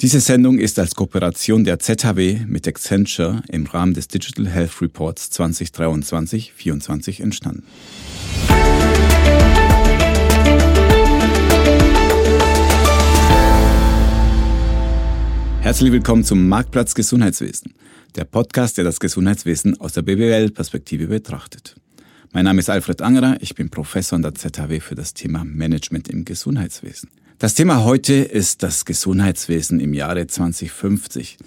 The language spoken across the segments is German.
Diese Sendung ist als Kooperation der ZHW mit Accenture im Rahmen des Digital Health Reports 2023-24 entstanden. Herzlich willkommen zum Marktplatz Gesundheitswesen, der Podcast, der das Gesundheitswesen aus der BWL-Perspektive betrachtet. Mein Name ist Alfred Angerer, ich bin Professor an der ZHW für das Thema Management im Gesundheitswesen. Das Thema heute ist das Gesundheitswesen im Jahre 2050.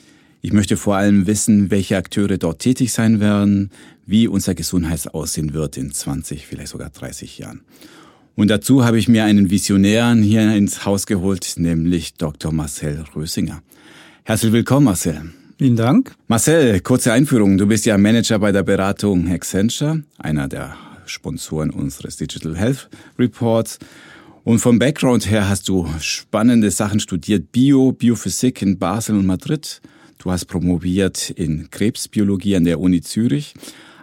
Ich möchte vor allem wissen, welche Akteure dort tätig sein werden, wie unser Gesundheits aussehen wird in 20, vielleicht sogar 30 Jahren. Und dazu habe ich mir einen Visionären hier ins Haus geholt, nämlich Dr. Marcel Rösinger. Herzlich willkommen, Marcel. Vielen Dank. Marcel, kurze Einführung. Du bist ja Manager bei der Beratung Accenture, einer der Sponsoren unseres Digital Health Reports. Und vom Background her hast du spannende Sachen studiert. Bio, Biophysik in Basel und Madrid. Du hast promoviert in Krebsbiologie an der Uni Zürich.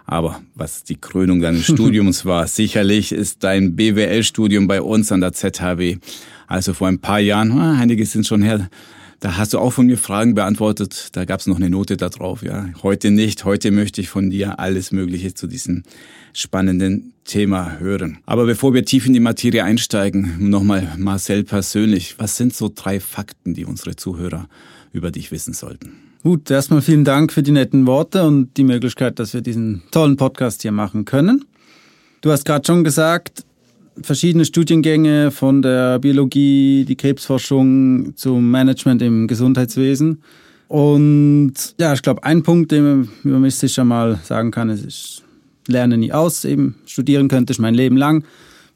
Aber was die Krönung deines Studiums war, sicherlich ist dein BWL-Studium bei uns an der ZHW. Also vor ein paar Jahren, ah, einige sind schon her, da hast du auch von mir Fragen beantwortet. Da gab es noch eine Note da drauf. Ja. Heute nicht. Heute möchte ich von dir alles Mögliche zu diesem spannenden Thema hören. Aber bevor wir tief in die Materie einsteigen, nochmal Marcel persönlich. Was sind so drei Fakten, die unsere Zuhörer über dich wissen sollten? Gut, erstmal vielen Dank für die netten Worte und die Möglichkeit, dass wir diesen tollen Podcast hier machen können. Du hast gerade schon gesagt, verschiedene Studiengänge von der Biologie, die Krebsforschung zum Management im Gesundheitswesen. Und ja, ich glaube, ein Punkt, den man mich sicher mal sagen kann, ist, ich lerne nie aus. Eben studieren könnte ich mein Leben lang.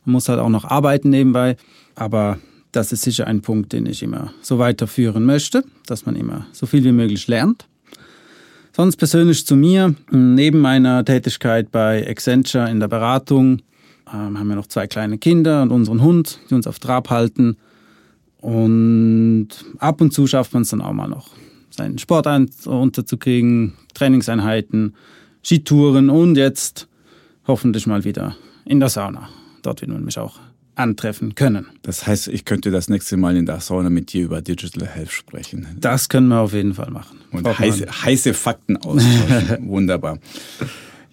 Man muss halt auch noch arbeiten nebenbei. Aber das ist sicher ein Punkt, den ich immer so weiterführen möchte, dass man immer so viel wie möglich lernt. Sonst persönlich zu mir, neben meiner Tätigkeit bei Accenture in der Beratung, ähm, haben wir noch zwei kleine Kinder und unseren Hund, die uns auf Trab halten. Und ab und zu schafft man es dann auch mal noch, seinen Sport unterzukriegen, Trainingseinheiten, Skitouren und jetzt hoffentlich mal wieder in der Sauna. Dort wird man mich auch antreffen können. Das heißt, ich könnte das nächste Mal in der Sauna mit dir über Digital Health sprechen. Das können wir auf jeden Fall machen. Und heiße, heiße Fakten austauschen. Wunderbar.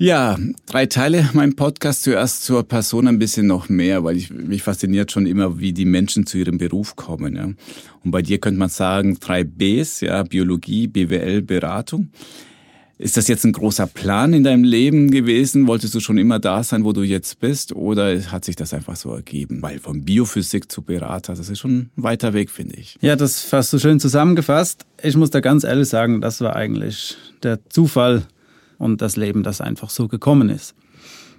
Ja, drei Teile mein Podcast. Zuerst zur Person ein bisschen noch mehr, weil ich, mich fasziniert schon immer, wie die Menschen zu ihrem Beruf kommen. Ja. Und bei dir könnte man sagen, drei Bs, ja, Biologie, BWL, Beratung. Ist das jetzt ein großer Plan in deinem Leben gewesen? Wolltest du schon immer da sein, wo du jetzt bist? Oder hat sich das einfach so ergeben? Weil von Biophysik zu Berater, das ist schon ein weiter Weg, finde ich. Ja, das fast so schön zusammengefasst. Ich muss da ganz ehrlich sagen, das war eigentlich der Zufall, und das Leben, das einfach so gekommen ist.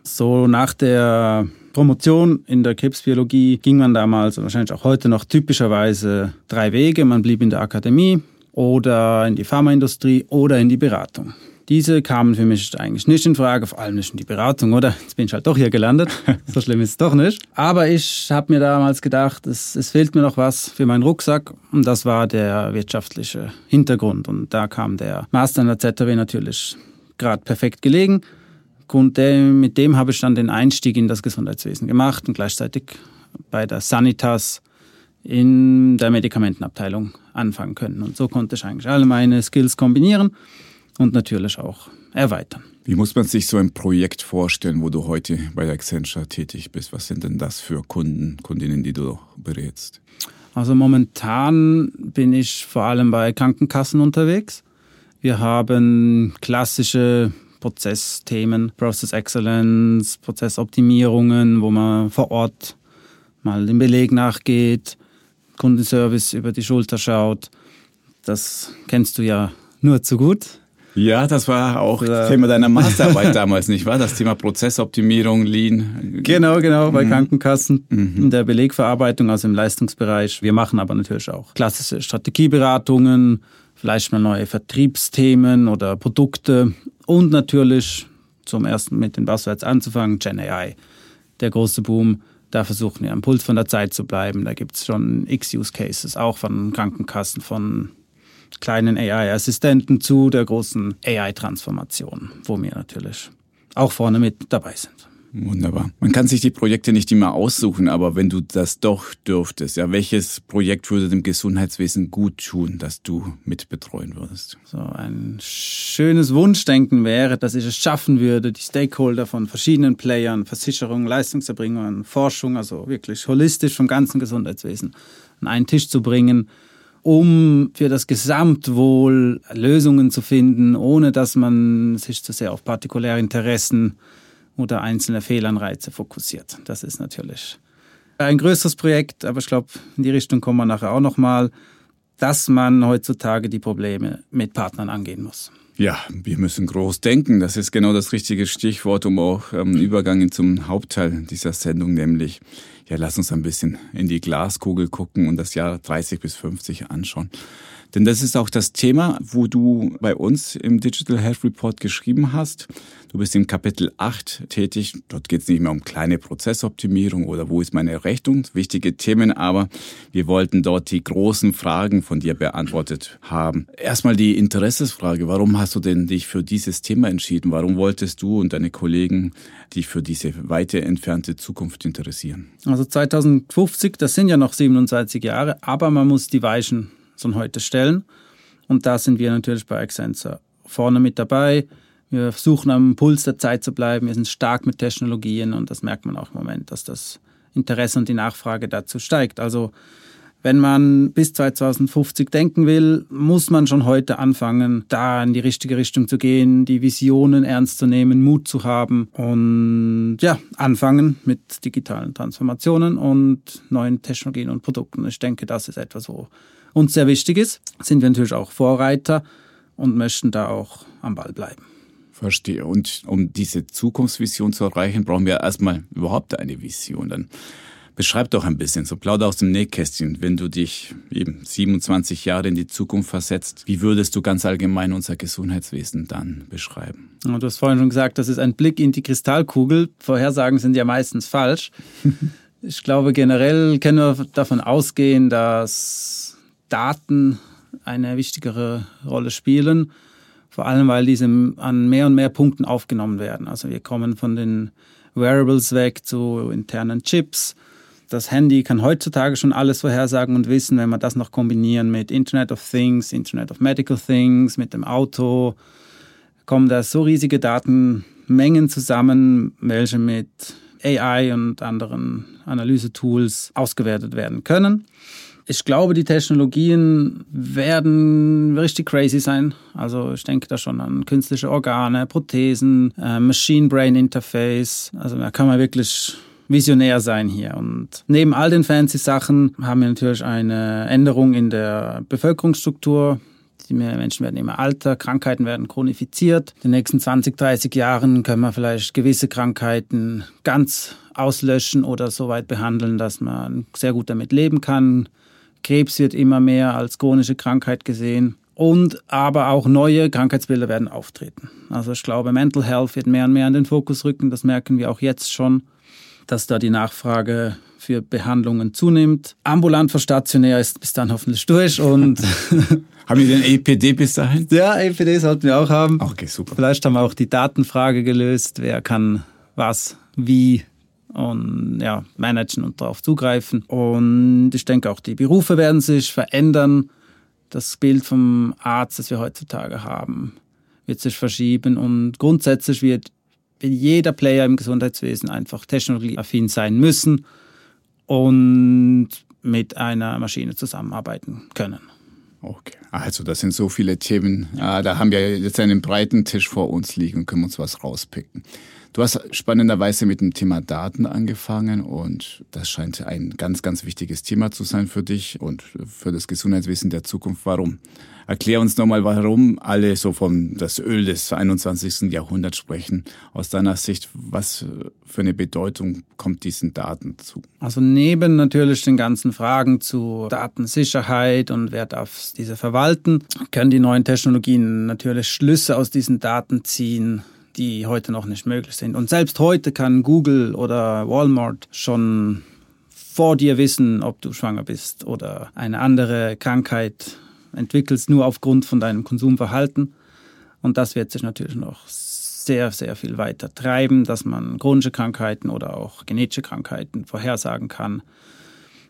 So nach der Promotion in der Krebsbiologie ging man damals wahrscheinlich auch heute noch typischerweise drei Wege. Man blieb in der Akademie oder in die Pharmaindustrie oder in die Beratung. Diese kamen für mich eigentlich nicht in Frage, vor allem nicht in die Beratung, oder? Jetzt bin ich halt doch hier gelandet. So schlimm ist es doch nicht. Aber ich habe mir damals gedacht, es, es fehlt mir noch was für meinen Rucksack. Und das war der wirtschaftliche Hintergrund. Und da kam der Master in der ZW natürlich gerade perfekt gelegen. Und mit dem habe ich dann den Einstieg in das Gesundheitswesen gemacht und gleichzeitig bei der Sanitas in der Medikamentenabteilung anfangen können. Und so konnte ich eigentlich alle meine Skills kombinieren und natürlich auch erweitern. Wie muss man sich so ein Projekt vorstellen, wo du heute bei Accenture tätig bist? Was sind denn das für Kunden, Kundinnen, die du berätst? Also momentan bin ich vor allem bei Krankenkassen unterwegs. Wir haben klassische Prozessthemen, Process Excellence, Prozessoptimierungen, wo man vor Ort mal dem Beleg nachgeht, Kundenservice über die Schulter schaut. Das kennst du ja nur zu gut. Ja, das war auch das Thema deiner Masterarbeit damals, nicht wahr? Das Thema Prozessoptimierung, Lean. Genau, genau, bei mhm. Krankenkassen mhm. in der Belegverarbeitung, also im Leistungsbereich. Wir machen aber natürlich auch klassische Strategieberatungen, vielleicht mal neue Vertriebsthemen oder Produkte und natürlich zum ersten mit den Buzzwords anzufangen, Gen AI, der große Boom. Da versuchen wir am Puls von der Zeit zu bleiben. Da gibt es schon X-Use-Cases, auch von Krankenkassen, von kleinen AI-Assistenten zu der großen AI-Transformation, wo wir natürlich auch vorne mit dabei sind. Wunderbar. Man kann sich die Projekte nicht immer aussuchen, aber wenn du das doch dürftest, ja, welches Projekt würde dem Gesundheitswesen gut tun, dass du mitbetreuen würdest? So ein schönes Wunschdenken wäre, dass ich es schaffen würde, die Stakeholder von verschiedenen Playern, Versicherungen, Leistungserbringern, Forschung, also wirklich holistisch vom ganzen Gesundheitswesen an einen Tisch zu bringen, um für das Gesamtwohl Lösungen zu finden, ohne dass man sich zu sehr auf partikuläre Interessen oder einzelne Fehlanreize fokussiert. Das ist natürlich ein größeres Projekt, aber ich glaube, in die Richtung kommen wir nachher auch nochmal, dass man heutzutage die Probleme mit Partnern angehen muss. Ja, wir müssen groß denken. Das ist genau das richtige Stichwort, um auch ähm, Übergang zum Hauptteil dieser Sendung, nämlich, ja, lass uns ein bisschen in die Glaskugel gucken und das Jahr 30 bis 50 anschauen. Denn das ist auch das Thema, wo du bei uns im Digital Health Report geschrieben hast. Du bist im Kapitel 8 tätig. Dort geht es nicht mehr um kleine Prozessoptimierung oder wo ist meine Rechnung. Wichtige Themen, aber wir wollten dort die großen Fragen von dir beantwortet haben. Erstmal die Interessesfrage. Warum hast du denn dich für dieses Thema entschieden? Warum wolltest du und deine Kollegen dich für diese weite entfernte Zukunft interessieren? Also 2050, das sind ja noch 27 Jahre, aber man muss die Weichen von heute stellen. Und da sind wir natürlich bei Accenture vorne mit dabei. Wir versuchen am Puls der Zeit zu bleiben. Wir sind stark mit Technologien und das merkt man auch im Moment, dass das Interesse und die Nachfrage dazu steigt. Also wenn man bis 2050 denken will, muss man schon heute anfangen, da in die richtige Richtung zu gehen, die Visionen ernst zu nehmen, Mut zu haben und ja, anfangen mit digitalen Transformationen und neuen Technologien und Produkten. Ich denke, das ist etwas, wo uns sehr wichtig ist, sind wir natürlich auch Vorreiter und möchten da auch am Ball bleiben. Verstehe. Und um diese Zukunftsvision zu erreichen, brauchen wir erstmal überhaupt eine Vision. Dann beschreib doch ein bisschen, so plauder aus dem Nähkästchen, wenn du dich eben 27 Jahre in die Zukunft versetzt, wie würdest du ganz allgemein unser Gesundheitswesen dann beschreiben? Du hast vorhin schon gesagt, das ist ein Blick in die Kristallkugel. Vorhersagen sind ja meistens falsch. ich glaube, generell können wir davon ausgehen, dass Daten eine wichtigere Rolle spielen. Vor allem, weil diese an mehr und mehr Punkten aufgenommen werden. Also wir kommen von den Wearables weg zu internen Chips. Das Handy kann heutzutage schon alles vorhersagen und wissen, wenn wir das noch kombinieren mit Internet of Things, Internet of Medical Things, mit dem Auto, kommen da so riesige Datenmengen zusammen, welche mit AI und anderen Analysetools ausgewertet werden können. Ich glaube, die Technologien werden richtig crazy sein. Also ich denke da schon an künstliche Organe, Prothesen, äh, Machine-Brain-Interface. Also da kann man wirklich visionär sein hier. Und neben all den fancy Sachen haben wir natürlich eine Änderung in der Bevölkerungsstruktur. Die Menschen werden immer älter, Krankheiten werden chronifiziert. In den nächsten 20, 30 Jahren können wir vielleicht gewisse Krankheiten ganz auslöschen oder so weit behandeln, dass man sehr gut damit leben kann. Krebs wird immer mehr als chronische Krankheit gesehen. Und aber auch neue Krankheitsbilder werden auftreten. Also ich glaube, Mental Health wird mehr und mehr in den Fokus rücken. Das merken wir auch jetzt schon, dass da die Nachfrage für Behandlungen zunimmt. Ambulant vor stationär ist bis dann hoffentlich durch und haben wir den EPD bis dahin? Ja, EPD sollten wir auch haben. Okay, super. Vielleicht haben wir auch die Datenfrage gelöst. Wer kann was, wie und ja, managen und darauf zugreifen. Und ich denke auch, die Berufe werden sich verändern. Das Bild vom Arzt, das wir heutzutage haben, wird sich verschieben und grundsätzlich wird jeder Player im Gesundheitswesen einfach technologieaffin sein müssen und mit einer Maschine zusammenarbeiten können. Okay, also das sind so viele Themen. Da haben wir jetzt einen breiten Tisch vor uns liegen und können uns was rauspicken. Du hast spannenderweise mit dem Thema Daten angefangen und das scheint ein ganz, ganz wichtiges Thema zu sein für dich und für das Gesundheitswesen der Zukunft. Warum? Erklär uns nochmal, warum alle so vom das Öl des 21. Jahrhunderts sprechen. Aus deiner Sicht, was für eine Bedeutung kommt diesen Daten zu? Also neben natürlich den ganzen Fragen zu Datensicherheit und wer darf diese verwalten, können die neuen Technologien natürlich Schlüsse aus diesen Daten ziehen, die heute noch nicht möglich sind. Und selbst heute kann Google oder Walmart schon vor dir wissen, ob du schwanger bist oder eine andere Krankheit entwickelst, nur aufgrund von deinem Konsumverhalten. Und das wird sich natürlich noch sehr, sehr viel weiter treiben, dass man chronische Krankheiten oder auch genetische Krankheiten vorhersagen kann,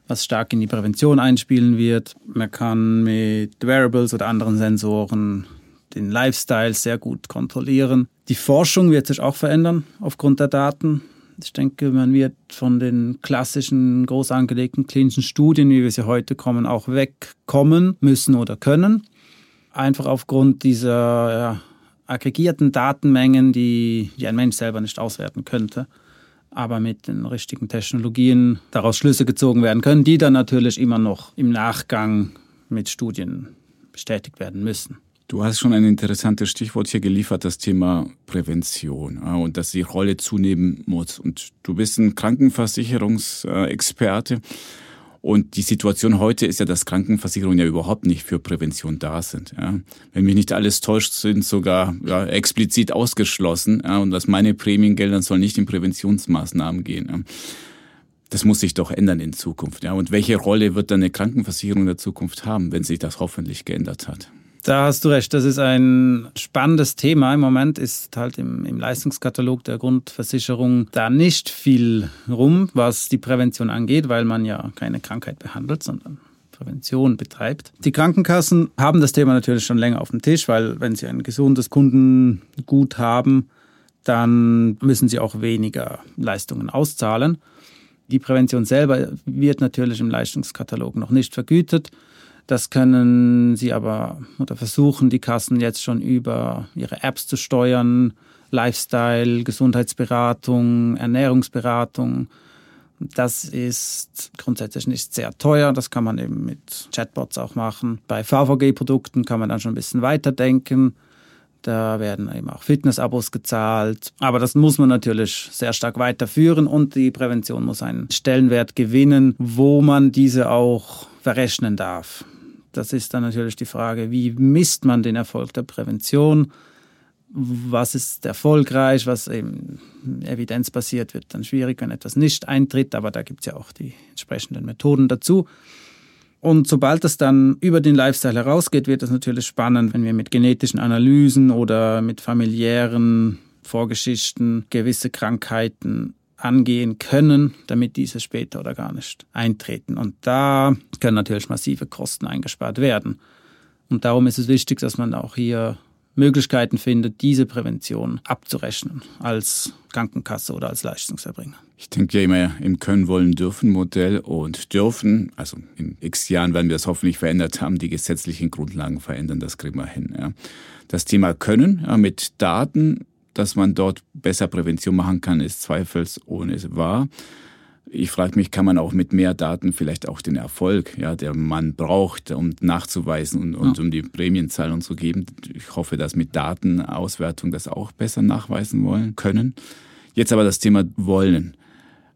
was stark in die Prävention einspielen wird. Man kann mit Wearables oder anderen Sensoren den Lifestyle sehr gut kontrollieren. Die Forschung wird sich auch verändern aufgrund der Daten. Ich denke, man wird von den klassischen, groß angelegten klinischen Studien, wie wir sie heute kommen, auch wegkommen müssen oder können. Einfach aufgrund dieser ja, aggregierten Datenmengen, die, die ein Mensch selber nicht auswerten könnte, aber mit den richtigen Technologien daraus Schlüsse gezogen werden können, die dann natürlich immer noch im Nachgang mit Studien bestätigt werden müssen. Du hast schon ein interessantes Stichwort hier geliefert, das Thema Prävention und dass die Rolle zunehmen muss. Und du bist ein Krankenversicherungsexperte. Und die Situation heute ist ja, dass Krankenversicherungen ja überhaupt nicht für Prävention da sind. Ja. Wenn mich nicht alles täuscht, sind sogar ja, explizit ausgeschlossen. Ja, und dass meine Prämiengelder sollen nicht in Präventionsmaßnahmen gehen. Das muss sich doch ändern in Zukunft. Und welche Rolle wird dann eine Krankenversicherung in der Zukunft haben, wenn sich das hoffentlich geändert hat? Da hast du recht, das ist ein spannendes Thema. Im Moment ist halt im, im, Leistungskatalog der Grundversicherung da nicht viel rum, was die Prävention angeht, weil man ja keine Krankheit behandelt, sondern Prävention betreibt. Die Krankenkassen haben das Thema natürlich schon länger auf dem Tisch, weil wenn sie ein gesundes Kundengut haben, dann müssen sie auch weniger Leistungen auszahlen. Die Prävention selber wird natürlich im Leistungskatalog noch nicht vergütet. Das können sie aber oder versuchen die Kassen jetzt schon über ihre Apps zu steuern, Lifestyle, Gesundheitsberatung, Ernährungsberatung. Das ist grundsätzlich nicht sehr teuer. Das kann man eben mit Chatbots auch machen. Bei VVG-Produkten kann man dann schon ein bisschen weiterdenken. Da werden eben auch Fitnessabos gezahlt. Aber das muss man natürlich sehr stark weiterführen und die Prävention muss einen Stellenwert gewinnen, wo man diese auch verrechnen darf. Das ist dann natürlich die Frage, wie misst man den Erfolg der Prävention? Was ist erfolgreich, was eben evidenzbasiert wird, dann schwierig, wenn etwas nicht eintritt, aber da gibt es ja auch die entsprechenden Methoden dazu. Und sobald es dann über den Lifestyle herausgeht, wird es natürlich spannend, wenn wir mit genetischen Analysen oder mit familiären Vorgeschichten gewisse Krankheiten angehen können, damit diese später oder gar nicht eintreten. Und da können natürlich massive Kosten eingespart werden. Und darum ist es wichtig, dass man auch hier Möglichkeiten findet, diese Prävention abzurechnen als Krankenkasse oder als Leistungserbringer. Ich denke ja immer im Können, Wollen, Dürfen Modell und dürfen, also in x Jahren werden wir das hoffentlich verändert haben, die gesetzlichen Grundlagen verändern, das kriegen wir hin. Ja. Das Thema Können ja, mit Daten dass man dort besser Prävention machen kann, ist zweifelsohne wahr. Ich frage mich, kann man auch mit mehr Daten vielleicht auch den Erfolg, ja, der man braucht, um nachzuweisen und, und ja. um die Prämienzahlung zu geben. Ich hoffe, dass mit Datenauswertung das auch besser nachweisen wollen können. Jetzt aber das Thema Wollen.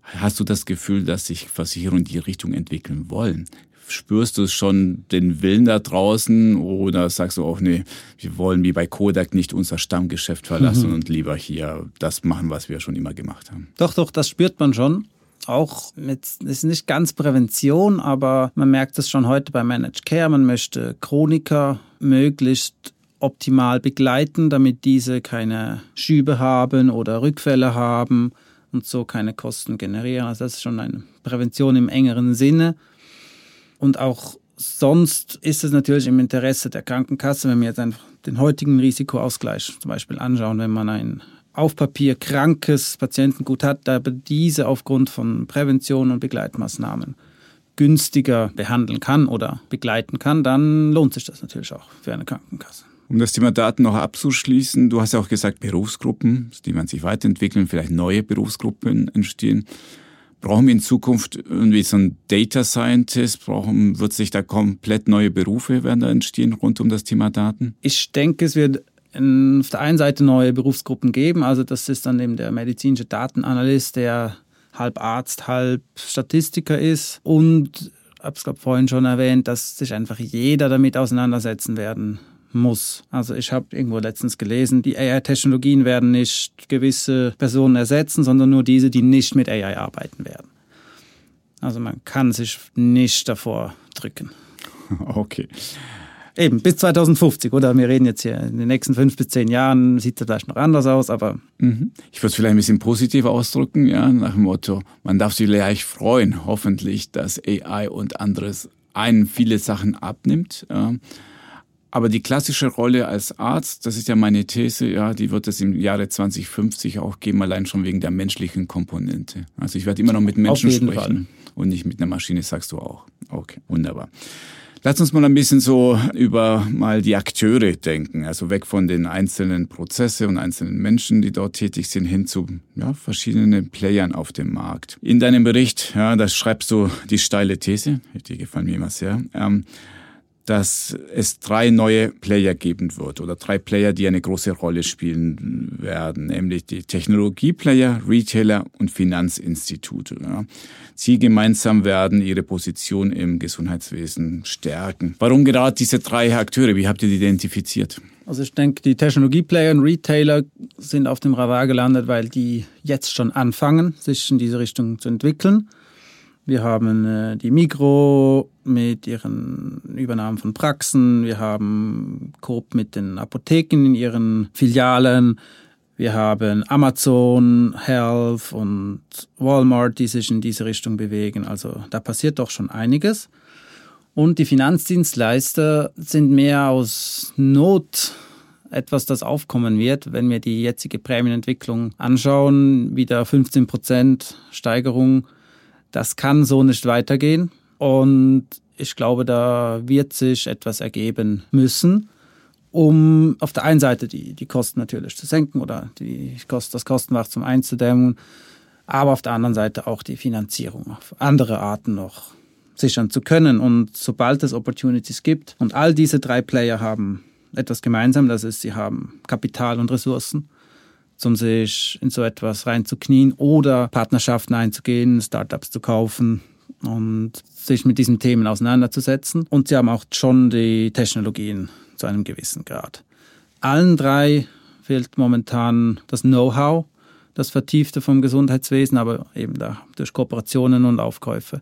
Hast du das Gefühl, dass sich Versicherungen in die Richtung entwickeln wollen? Spürst du schon den Willen da draußen oder sagst du auch, nee, wir wollen wie bei Kodak nicht unser Stammgeschäft verlassen mhm. und lieber hier das machen, was wir schon immer gemacht haben? Doch, doch, das spürt man schon. Auch mit, ist nicht ganz Prävention, aber man merkt es schon heute bei Managed Care. Man möchte Chroniker möglichst optimal begleiten, damit diese keine Schübe haben oder Rückfälle haben und so keine Kosten generieren. Also das ist schon eine Prävention im engeren Sinne. Und auch sonst ist es natürlich im Interesse der Krankenkasse, wenn wir jetzt einfach den heutigen Risikoausgleich zum Beispiel anschauen, wenn man ein auf Papier krankes Patientengut hat, aber diese aufgrund von Prävention und Begleitmaßnahmen günstiger behandeln kann oder begleiten kann, dann lohnt sich das natürlich auch für eine Krankenkasse. Um das Thema Daten noch abzuschließen, du hast ja auch gesagt, Berufsgruppen, die man sich weiterentwickeln, vielleicht neue Berufsgruppen entstehen. Brauchen wir in Zukunft irgendwie so einen Data Scientist? Brauchen, wird sich da komplett neue Berufe werden da entstehen rund um das Thema Daten? Ich denke, es wird auf der einen Seite neue Berufsgruppen geben. Also das ist dann eben der medizinische Datenanalyst, der halb Arzt, halb Statistiker ist. Und ich habe es glaube vorhin schon erwähnt, dass sich einfach jeder damit auseinandersetzen werden muss. Also ich habe irgendwo letztens gelesen, die AI-Technologien werden nicht gewisse Personen ersetzen, sondern nur diese, die nicht mit AI arbeiten werden. Also man kann sich nicht davor drücken. Okay. Eben, bis 2050, oder? Wir reden jetzt hier in den nächsten fünf bis zehn Jahren, sieht es vielleicht noch anders aus, aber. Mhm. Ich würde es vielleicht ein bisschen positiver ausdrücken, ja, nach dem Motto, man darf sich gleich freuen, hoffentlich, dass AI und anderes einen viele Sachen abnimmt. Ja. Aber die klassische Rolle als Arzt, das ist ja meine These, ja, die wird es im Jahre 2050 auch geben, allein schon wegen der menschlichen Komponente. Also ich werde immer noch mit Menschen sprechen Fall. und nicht mit einer Maschine, sagst du auch. Okay, wunderbar. Lass uns mal ein bisschen so über mal die Akteure denken, also weg von den einzelnen Prozesse und einzelnen Menschen, die dort tätig sind, hin zu ja, verschiedenen Playern auf dem Markt. In deinem Bericht, ja, da schreibst du die steile These, die gefallen mir immer sehr. Ähm, dass es drei neue Player geben wird oder drei Player, die eine große Rolle spielen werden, nämlich die Technologieplayer, Retailer und Finanzinstitute. Ja. Sie gemeinsam werden ihre Position im Gesundheitswesen stärken. Warum gerade diese drei Akteure? Wie habt ihr die identifiziert? Also ich denke, die Technologieplayer und Retailer sind auf dem Radar gelandet, weil die jetzt schon anfangen, sich in diese Richtung zu entwickeln. Wir haben äh, die Mikro mit ihren Übernahmen von Praxen. Wir haben Coop mit den Apotheken in ihren Filialen. Wir haben Amazon, Health und Walmart, die sich in diese Richtung bewegen. Also da passiert doch schon einiges. Und die Finanzdienstleister sind mehr aus Not etwas, das aufkommen wird. Wenn wir die jetzige Prämienentwicklung anschauen, wieder 15 Prozent Steigerung das kann so nicht weitergehen. Und ich glaube, da wird sich etwas ergeben müssen, um auf der einen Seite die, die Kosten natürlich zu senken oder die das Kostenwachstum einzudämmen, aber auf der anderen Seite auch die Finanzierung auf andere Arten noch sichern zu können. Und sobald es Opportunities gibt, und all diese drei Player haben etwas gemeinsam, das ist, sie haben Kapital und Ressourcen um sich in so etwas reinzuknien oder Partnerschaften einzugehen, Startups zu kaufen und sich mit diesen Themen auseinanderzusetzen. Und sie haben auch schon die Technologien zu einem gewissen Grad. Allen drei fehlt momentan das Know-how, das Vertiefte vom Gesundheitswesen, aber eben da durch Kooperationen und Aufkäufe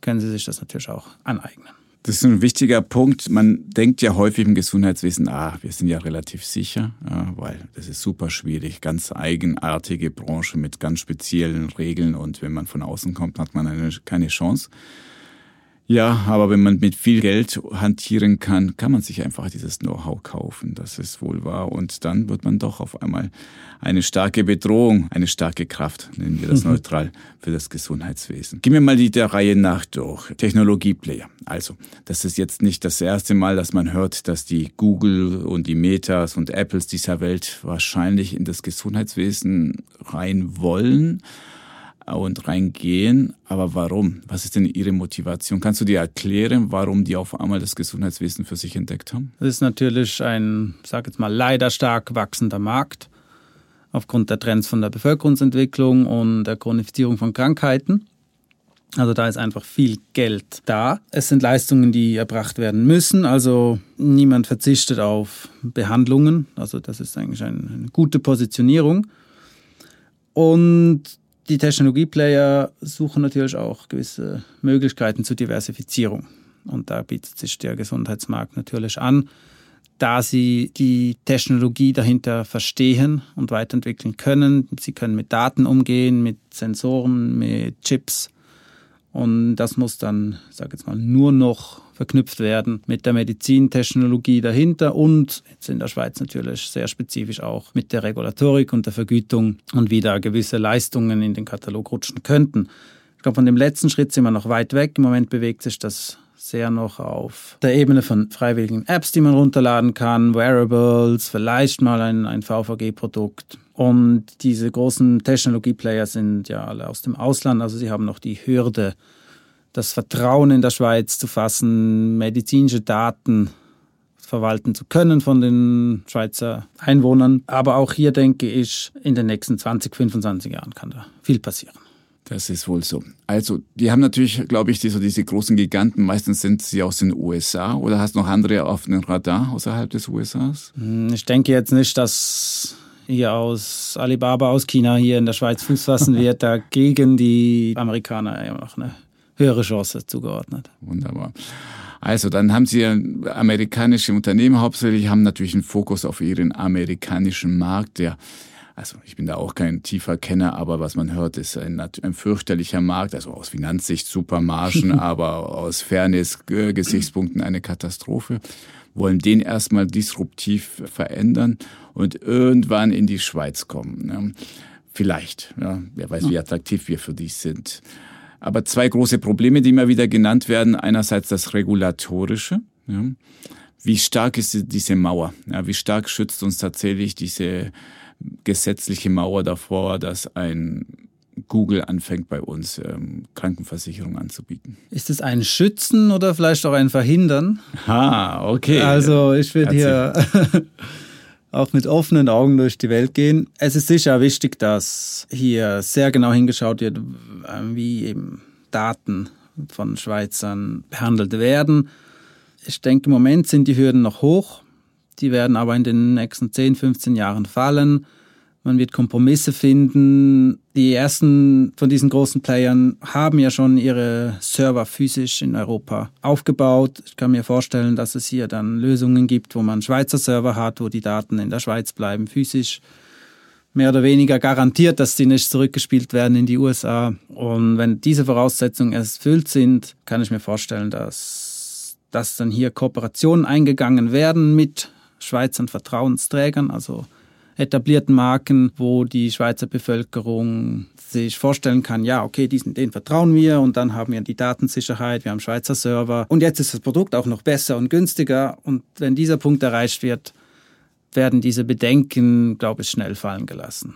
können sie sich das natürlich auch aneignen. Das ist ein wichtiger Punkt. Man denkt ja häufig im Gesundheitswesen, ah, wir sind ja relativ sicher, weil das ist super schwierig, ganz eigenartige Branche mit ganz speziellen Regeln und wenn man von außen kommt, hat man eine, keine Chance. Ja, aber wenn man mit viel Geld hantieren kann, kann man sich einfach dieses Know-how kaufen. Das ist wohl wahr. Und dann wird man doch auf einmal eine starke Bedrohung, eine starke Kraft, nennen wir das mhm. neutral, für das Gesundheitswesen. Gehen wir mal die der Reihe nach durch. Technologieplayer. Also, das ist jetzt nicht das erste Mal, dass man hört, dass die Google und die Metas und Apples dieser Welt wahrscheinlich in das Gesundheitswesen rein wollen und reingehen. Aber warum? Was ist denn Ihre Motivation? Kannst du dir erklären, warum die auf einmal das Gesundheitswesen für sich entdeckt haben? Das ist natürlich ein, sag jetzt mal, leider stark wachsender Markt aufgrund der Trends von der Bevölkerungsentwicklung und der Chronifizierung von Krankheiten. Also da ist einfach viel Geld da. Es sind Leistungen, die erbracht werden müssen. Also niemand verzichtet auf Behandlungen. Also das ist eigentlich eine, gute Positionierung. Und die Technologieplayer suchen natürlich auch gewisse Möglichkeiten zur Diversifizierung. Und da bietet sich der Gesundheitsmarkt natürlich an, da sie die Technologie dahinter verstehen und weiterentwickeln können. Sie können mit Daten umgehen, mit Sensoren, mit Chips und das muss dann, ich sage jetzt mal, nur noch verknüpft werden mit der Medizintechnologie dahinter und jetzt in der Schweiz natürlich sehr spezifisch auch mit der Regulatorik und der Vergütung und wie da gewisse Leistungen in den Katalog rutschen könnten. Ich glaube, von dem letzten Schritt sind wir noch weit weg. Im Moment bewegt sich das sehr noch auf der Ebene von freiwilligen Apps, die man runterladen kann, Wearables, vielleicht mal ein, ein VVG-Produkt. Und diese großen Technologieplayer sind ja alle aus dem Ausland, also sie haben noch die Hürde, das Vertrauen in der Schweiz zu fassen, medizinische Daten verwalten zu können von den Schweizer Einwohnern. Aber auch hier denke ich, in den nächsten 20, 25 Jahren kann da viel passieren. Das ist wohl so. Also, die haben natürlich, glaube ich, diese, diese großen Giganten, meistens sind sie aus den USA oder hast du noch andere auf dem Radar außerhalb des USAs? Hm, ich denke jetzt nicht, dass hier aus Alibaba aus China hier in der Schweiz Fuß fassen wird, da gegen die Amerikaner ja noch eine höhere Chance zugeordnet. Wunderbar. Also, dann haben Sie amerikanische Unternehmen hauptsächlich, haben natürlich einen Fokus auf ihren amerikanischen Markt, der also ich bin da auch kein tiefer Kenner, aber was man hört, ist ein, ein fürchterlicher Markt, also aus Finanzsicht super Margen, aber aus Fairness-Gesichtspunkten eine Katastrophe. Wollen den erstmal disruptiv verändern und irgendwann in die Schweiz kommen. Vielleicht, ja, wer weiß, wie attraktiv wir für die sind. Aber zwei große Probleme, die immer wieder genannt werden. Einerseits das Regulatorische. Ja. Wie stark ist diese Mauer? Ja, wie stark schützt uns tatsächlich diese gesetzliche Mauer davor, dass ein Google anfängt bei uns ähm, Krankenversicherung anzubieten. Ist es ein Schützen oder vielleicht auch ein Verhindern? Ah, okay. Also ich würde hier auch mit offenen Augen durch die Welt gehen. Es ist sicher wichtig, dass hier sehr genau hingeschaut wird, wie eben Daten von Schweizern behandelt werden. Ich denke, im Moment sind die Hürden noch hoch. Die werden aber in den nächsten 10, 15 Jahren fallen. Man wird Kompromisse finden. Die ersten von diesen großen Playern haben ja schon ihre Server physisch in Europa aufgebaut. Ich kann mir vorstellen, dass es hier dann Lösungen gibt, wo man Schweizer Server hat, wo die Daten in der Schweiz bleiben, physisch. Mehr oder weniger garantiert, dass sie nicht zurückgespielt werden in die USA. Und wenn diese Voraussetzungen erfüllt sind, kann ich mir vorstellen, dass, dass dann hier Kooperationen eingegangen werden mit Schweizern Vertrauensträgern, also etablierten Marken, wo die Schweizer Bevölkerung sich vorstellen kann, ja, okay, diesen, den vertrauen wir und dann haben wir die Datensicherheit, wir haben Schweizer Server und jetzt ist das Produkt auch noch besser und günstiger und wenn dieser Punkt erreicht wird, werden diese Bedenken, glaube ich, schnell fallen gelassen.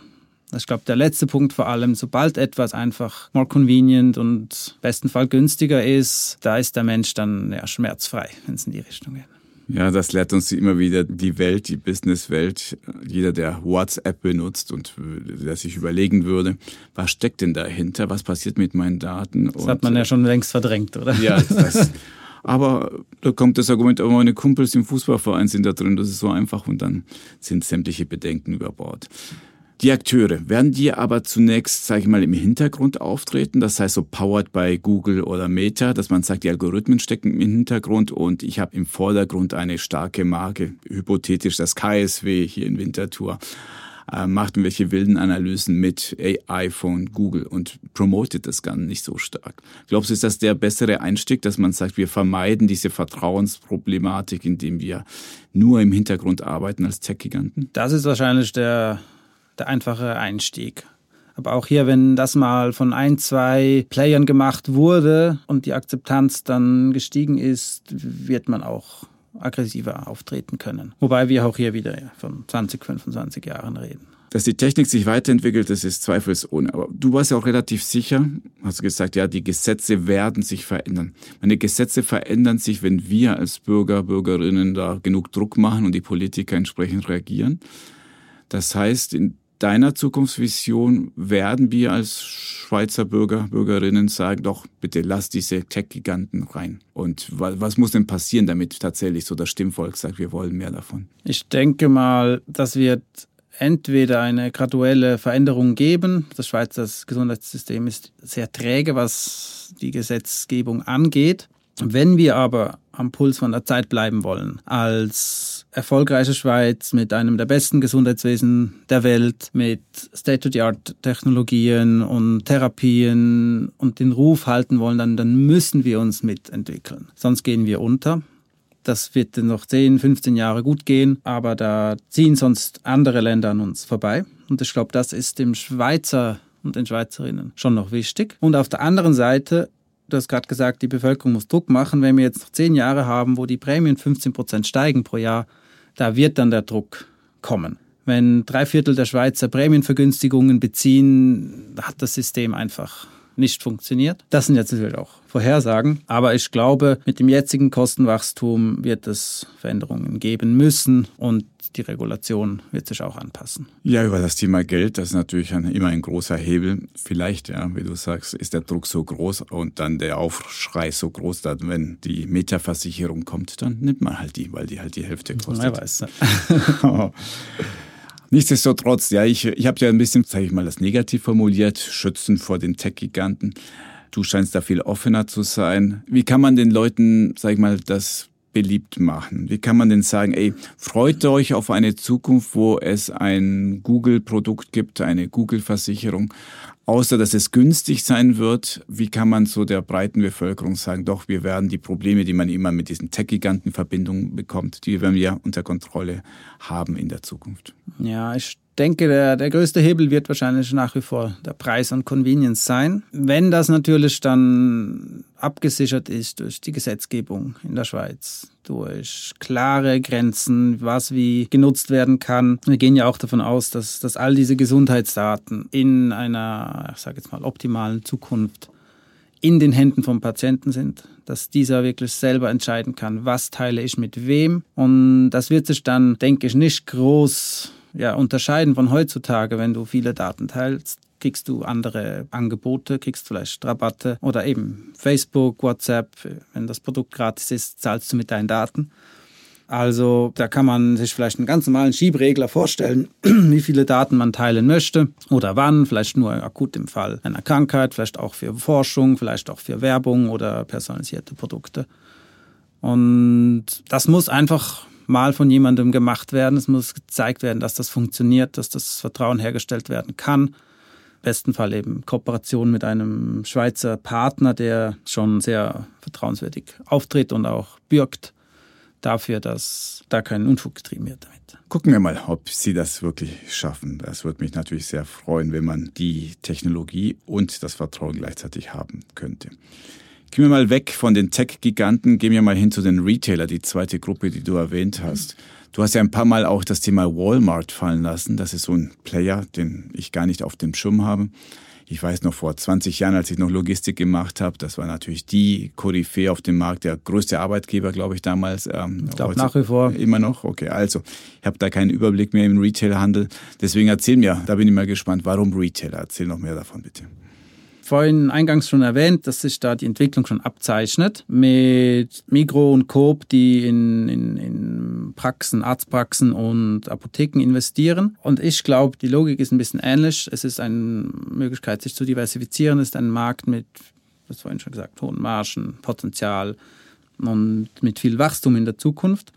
Ich glaube, der letzte Punkt vor allem, sobald etwas einfach more convenient und besten Fall günstiger ist, da ist der Mensch dann ja, schmerzfrei, wenn es in die Richtung geht. Ja, das lehrt uns immer wieder die Welt, die Businesswelt. Jeder, der WhatsApp benutzt und der sich überlegen würde, was steckt denn dahinter? Was passiert mit meinen Daten? Das und, hat man ja schon längst verdrängt, oder? Ja, das, aber da kommt das Argument, aber meine Kumpels im Fußballverein sind da drin, das ist so einfach und dann sind sämtliche Bedenken über Bord. Die Akteure, werden die aber zunächst, sage ich mal, im Hintergrund auftreten? Das heißt so powered by Google oder Meta, dass man sagt, die Algorithmen stecken im Hintergrund und ich habe im Vordergrund eine starke Marke, hypothetisch das KSW hier in Winterthur äh, macht irgendwelche wilden Analysen mit AI von Google und promotet das Ganze nicht so stark. Glaubst du, ist das der bessere Einstieg, dass man sagt, wir vermeiden diese Vertrauensproblematik, indem wir nur im Hintergrund arbeiten als Tech-Giganten? Das ist wahrscheinlich der der einfache Einstieg. Aber auch hier, wenn das mal von ein, zwei Playern gemacht wurde und die Akzeptanz dann gestiegen ist, wird man auch aggressiver auftreten können. Wobei wir auch hier wieder von 20, 25 Jahren reden. Dass die Technik sich weiterentwickelt, das ist zweifelsohne. Aber du warst ja auch relativ sicher, hast gesagt, ja, die Gesetze werden sich verändern. Meine Gesetze verändern sich, wenn wir als Bürger, Bürgerinnen da genug Druck machen und die Politiker entsprechend reagieren. Das heißt, in deiner Zukunftsvision werden wir als Schweizer Bürger, Bürgerinnen sagen, doch, bitte lass diese Tech-Giganten rein. Und was muss denn passieren, damit tatsächlich so das Stimmvolk sagt, wir wollen mehr davon? Ich denke mal, das wird entweder eine graduelle Veränderung geben. Das Schweizer Gesundheitssystem ist sehr träge, was die Gesetzgebung angeht. Wenn wir aber am Puls von der Zeit bleiben wollen, als erfolgreiche Schweiz mit einem der besten Gesundheitswesen der Welt, mit State-of-the-Art-Technologien und Therapien und den Ruf halten wollen, dann, dann müssen wir uns mitentwickeln. Sonst gehen wir unter. Das wird noch 10, 15 Jahre gut gehen, aber da ziehen sonst andere Länder an uns vorbei. Und ich glaube, das ist dem Schweizer und den Schweizerinnen schon noch wichtig. Und auf der anderen Seite du hast gerade gesagt, die Bevölkerung muss Druck machen. Wenn wir jetzt noch zehn Jahre haben, wo die Prämien 15 Prozent steigen pro Jahr, da wird dann der Druck kommen. Wenn drei Viertel der Schweizer Prämienvergünstigungen beziehen, hat das System einfach nicht funktioniert. Das sind jetzt natürlich auch Vorhersagen, aber ich glaube, mit dem jetzigen Kostenwachstum wird es Veränderungen geben müssen und die Regulation wird sich auch anpassen. Ja, über das Thema Geld, das ist natürlich ein, immer ein großer Hebel. Vielleicht, ja, wie du sagst, ist der Druck so groß und dann der Aufschrei so groß, dass wenn die Metaversicherung kommt, dann nimmt man halt die, weil die halt die Hälfte kostet. Wer weiß. Nichtsdestotrotz, ja, ich, ich habe ja ein bisschen, sage ich mal, das negativ formuliert, schützen vor den Tech-Giganten. Du scheinst da viel offener zu sein. Wie kann man den Leuten, sag ich mal, das beliebt machen? Wie kann man denn sagen, ey, freut euch auf eine Zukunft, wo es ein Google-Produkt gibt, eine Google-Versicherung, außer dass es günstig sein wird, wie kann man so der breiten Bevölkerung sagen, doch, wir werden die Probleme, die man immer mit diesen Tech-Giganten Verbindung bekommt, die werden wir unter Kontrolle haben in der Zukunft? Ja, ich denke, der, der größte Hebel wird wahrscheinlich nach wie vor der Preis und Convenience sein. Wenn das natürlich dann abgesichert ist durch die Gesetzgebung in der Schweiz, durch klare Grenzen, was wie genutzt werden kann. Wir gehen ja auch davon aus, dass, dass all diese Gesundheitsdaten in einer, ich sage jetzt mal, optimalen Zukunft in den Händen vom Patienten sind, dass dieser wirklich selber entscheiden kann, was teile ich mit wem. Und das wird sich dann, denke ich, nicht groß ja, unterscheiden von heutzutage, wenn du viele Daten teilst kriegst du andere Angebote, kriegst vielleicht Rabatte oder eben Facebook, WhatsApp, wenn das Produkt gratis ist, zahlst du mit deinen Daten. Also da kann man sich vielleicht einen ganz normalen Schiebregler vorstellen, wie viele Daten man teilen möchte oder wann, vielleicht nur akut im Fall einer Krankheit, vielleicht auch für Forschung, vielleicht auch für Werbung oder personalisierte Produkte. Und das muss einfach mal von jemandem gemacht werden. Es muss gezeigt werden, dass das funktioniert, dass das Vertrauen hergestellt werden kann. Im besten Fall eben Kooperation mit einem Schweizer Partner, der schon sehr vertrauenswürdig auftritt und auch bürgt dafür, dass da kein Unfug getrieben wird damit. Gucken wir mal, ob Sie das wirklich schaffen. Das würde mich natürlich sehr freuen, wenn man die Technologie und das Vertrauen gleichzeitig haben könnte. Gehen wir mal weg von den Tech-Giganten, gehen wir mal hin zu den Retailer, die zweite Gruppe, die du erwähnt hast. Du hast ja ein paar Mal auch das Thema Walmart fallen lassen. Das ist so ein Player, den ich gar nicht auf dem Schirm habe. Ich weiß noch vor 20 Jahren, als ich noch Logistik gemacht habe, das war natürlich die Koryphäe auf dem Markt, der größte Arbeitgeber, glaube ich, damals. Ähm, ich glaube nach wie vor. Immer noch? Okay, also ich habe da keinen Überblick mehr im Retailhandel. Deswegen erzähl mir, da bin ich mal gespannt, warum Retailer? Erzähl noch mehr davon, bitte vorhin eingangs schon erwähnt, dass sich da die Entwicklung schon abzeichnet mit Migro und Coop, die in, in, in Praxen, Arztpraxen und Apotheken investieren. Und ich glaube, die Logik ist ein bisschen ähnlich. Es ist eine Möglichkeit, sich zu diversifizieren. Es ist ein Markt mit, das vorhin schon gesagt, hohen Margen, Potenzial und mit viel Wachstum in der Zukunft.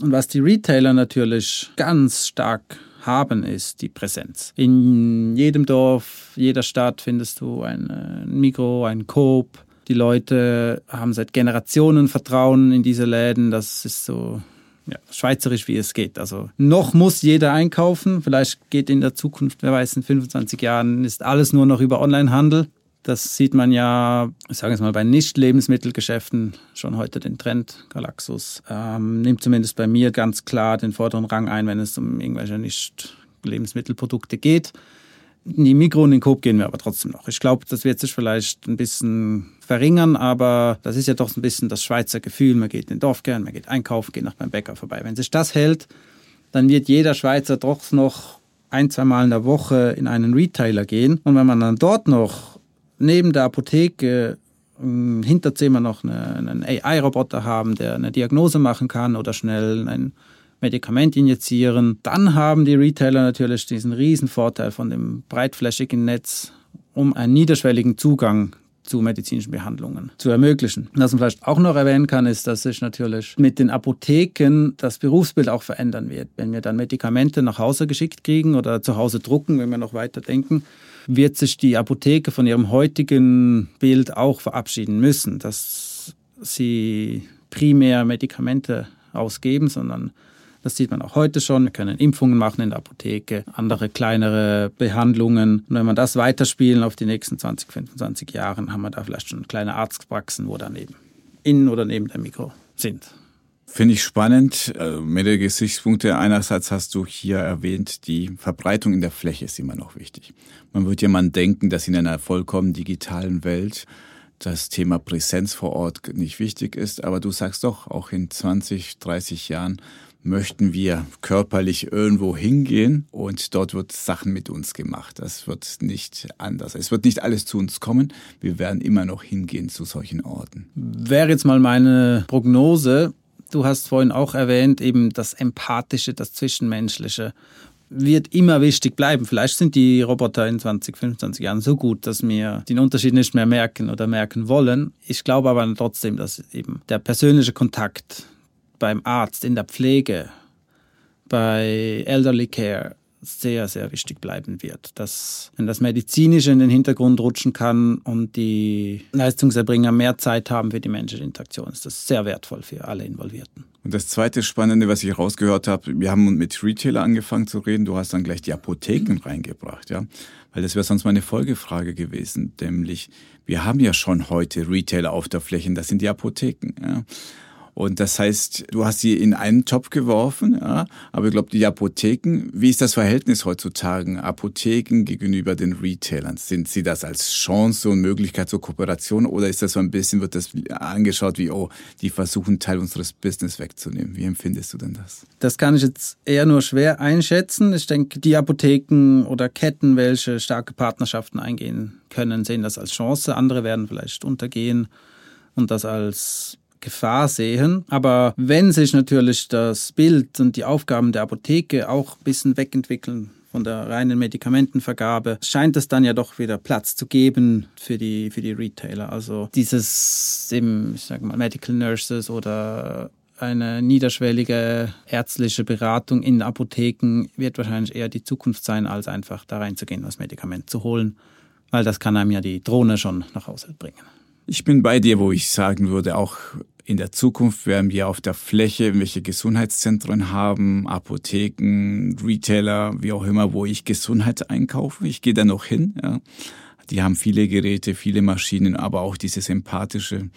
Und was die Retailer natürlich ganz stark haben, ist die Präsenz. In jedem Dorf, jeder Stadt findest du ein, ein Mikro, ein Coop. Die Leute haben seit Generationen Vertrauen in diese Läden. Das ist so ja, schweizerisch, wie es geht. Also noch muss jeder einkaufen. Vielleicht geht in der Zukunft, wer weiß, in 25 Jahren ist alles nur noch über Onlinehandel. Das sieht man ja, ich sage es mal, bei Nicht-Lebensmittelgeschäften schon heute den Trend. Galaxus ähm, nimmt zumindest bei mir ganz klar den vorderen Rang ein, wenn es um irgendwelche Nicht-Lebensmittelprodukte geht. In die Mikro und den Coop gehen wir aber trotzdem noch. Ich glaube, das wird sich vielleicht ein bisschen verringern, aber das ist ja doch ein bisschen das Schweizer Gefühl. Man geht in den Dorfkern, man geht einkaufen, geht noch beim Bäcker vorbei. Wenn sich das hält, dann wird jeder Schweizer doch noch ein, zwei Mal in der Woche in einen Retailer gehen. Und wenn man dann dort noch neben der Apotheke im Hinterzimmer noch eine, einen AI-Roboter haben, der eine Diagnose machen kann oder schnell ein Medikament injizieren. Dann haben die Retailer natürlich diesen riesen Vorteil von dem breitflächigen Netz, um einen niederschwelligen Zugang zu medizinischen Behandlungen zu ermöglichen. Was man vielleicht auch noch erwähnen kann, ist, dass sich natürlich mit den Apotheken das Berufsbild auch verändern wird. Wenn wir dann Medikamente nach Hause geschickt kriegen oder zu Hause drucken, wenn wir noch weiter denken, wird sich die Apotheke von ihrem heutigen Bild auch verabschieden müssen, dass sie primär Medikamente ausgeben, sondern das sieht man auch heute schon. Wir können Impfungen machen in der Apotheke, andere kleinere Behandlungen. Und wenn wir das weiterspielen auf die nächsten 20, 25 Jahre, haben wir da vielleicht schon kleine Arztpraxen, wo daneben, in oder neben der Mikro sind. Finde ich spannend. Äh, mehrere Gesichtspunkte. Einerseits hast du hier erwähnt, die Verbreitung in der Fläche ist immer noch wichtig. Man würde ja mal denken, dass in einer vollkommen digitalen Welt das Thema Präsenz vor Ort nicht wichtig ist. Aber du sagst doch, auch in 20, 30 Jahren möchten wir körperlich irgendwo hingehen und dort wird Sachen mit uns gemacht. Das wird nicht anders. Es wird nicht alles zu uns kommen. Wir werden immer noch hingehen zu solchen Orten. Wäre jetzt mal meine Prognose, Du hast vorhin auch erwähnt, eben das Empathische, das Zwischenmenschliche. wird immer wichtig bleiben. Vielleicht sind die Roboter in 20, 25 Jahren so gut, dass wir den Unterschied nicht mehr merken oder merken wollen. Ich glaube aber trotzdem, dass eben der persönliche Kontakt beim Arzt, in der Pflege, bei Elderly Care sehr, sehr wichtig bleiben wird. Dass, wenn das Medizinische in den Hintergrund rutschen kann und die Leistungserbringer mehr Zeit haben für die menschliche Interaktion, ist das sehr wertvoll für alle Involvierten. Und das zweite Spannende, was ich rausgehört habe, wir haben mit Retailer angefangen zu reden, du hast dann gleich die Apotheken reingebracht, ja. Weil das wäre sonst meine Folgefrage gewesen, nämlich wir haben ja schon heute Retailer auf der Fläche, das sind die Apotheken. Ja. Und das heißt, du hast sie in einen Topf geworfen, ja, aber ich glaube, die Apotheken, wie ist das Verhältnis heutzutage? Apotheken gegenüber den Retailern? Sind sie das als Chance und Möglichkeit zur Kooperation oder ist das so ein bisschen, wird das angeschaut wie, oh, die versuchen Teil unseres Business wegzunehmen? Wie empfindest du denn das? Das kann ich jetzt eher nur schwer einschätzen. Ich denke, die Apotheken oder Ketten, welche starke Partnerschaften eingehen können, sehen das als Chance. Andere werden vielleicht untergehen und das als Gefahr sehen. Aber wenn sich natürlich das Bild und die Aufgaben der Apotheke auch ein bisschen wegentwickeln von der reinen Medikamentenvergabe, scheint es dann ja doch wieder Platz zu geben für die, für die Retailer. Also dieses eben, ich sage mal, Medical Nurses oder eine niederschwellige ärztliche Beratung in Apotheken wird wahrscheinlich eher die Zukunft sein, als einfach da reinzugehen, das Medikament zu holen, weil das kann einem ja die Drohne schon nach Hause bringen. Ich bin bei dir, wo ich sagen würde, auch in der Zukunft werden wir auf der Fläche welche Gesundheitszentren haben, Apotheken, Retailer, wie auch immer, wo ich Gesundheit einkaufe. Ich gehe da noch hin. Ja. Die haben viele Geräte, viele Maschinen, aber auch dieses empathische,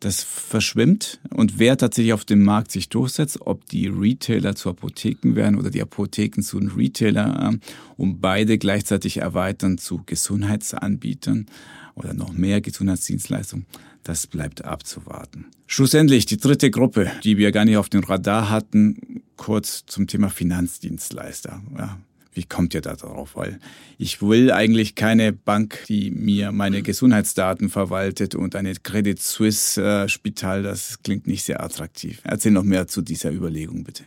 das verschwimmt. Und wer tatsächlich auf dem Markt sich durchsetzt, ob die Retailer zu Apotheken werden oder die Apotheken zu den Retailer, äh, um beide gleichzeitig erweitern zu Gesundheitsanbietern oder noch mehr Gesundheitsdienstleistungen, das bleibt abzuwarten. Schlussendlich die dritte Gruppe, die wir gar nicht auf dem Radar hatten, kurz zum Thema Finanzdienstleister. Ja, wie kommt ihr da drauf? Weil ich will eigentlich keine Bank, die mir meine Gesundheitsdaten verwaltet und eine Credit Suisse äh, Spital, das klingt nicht sehr attraktiv. Erzähl noch mehr zu dieser Überlegung, bitte.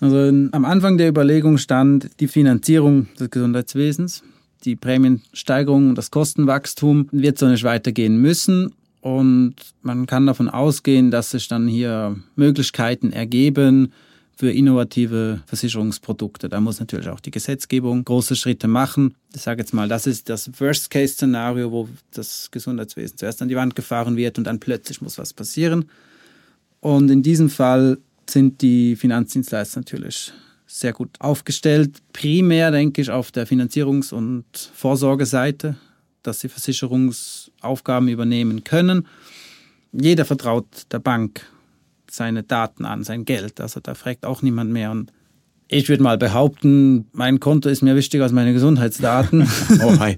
Also am Anfang der Überlegung stand die Finanzierung des Gesundheitswesens. Die Prämiensteigerung und das Kostenwachstum wird so nicht weitergehen müssen. Und man kann davon ausgehen, dass sich dann hier Möglichkeiten ergeben für innovative Versicherungsprodukte. Da muss natürlich auch die Gesetzgebung große Schritte machen. Ich sage jetzt mal, das ist das Worst-Case-Szenario, wo das Gesundheitswesen zuerst an die Wand gefahren wird und dann plötzlich muss was passieren. Und in diesem Fall sind die Finanzdienstleister natürlich sehr gut aufgestellt. Primär denke ich auf der Finanzierungs- und Vorsorgeseite dass sie Versicherungsaufgaben übernehmen können. Jeder vertraut der Bank seine Daten an, sein Geld. Also da fragt auch niemand mehr. Und ich würde mal behaupten, mein Konto ist mir wichtiger als meine Gesundheitsdaten. oh, hi.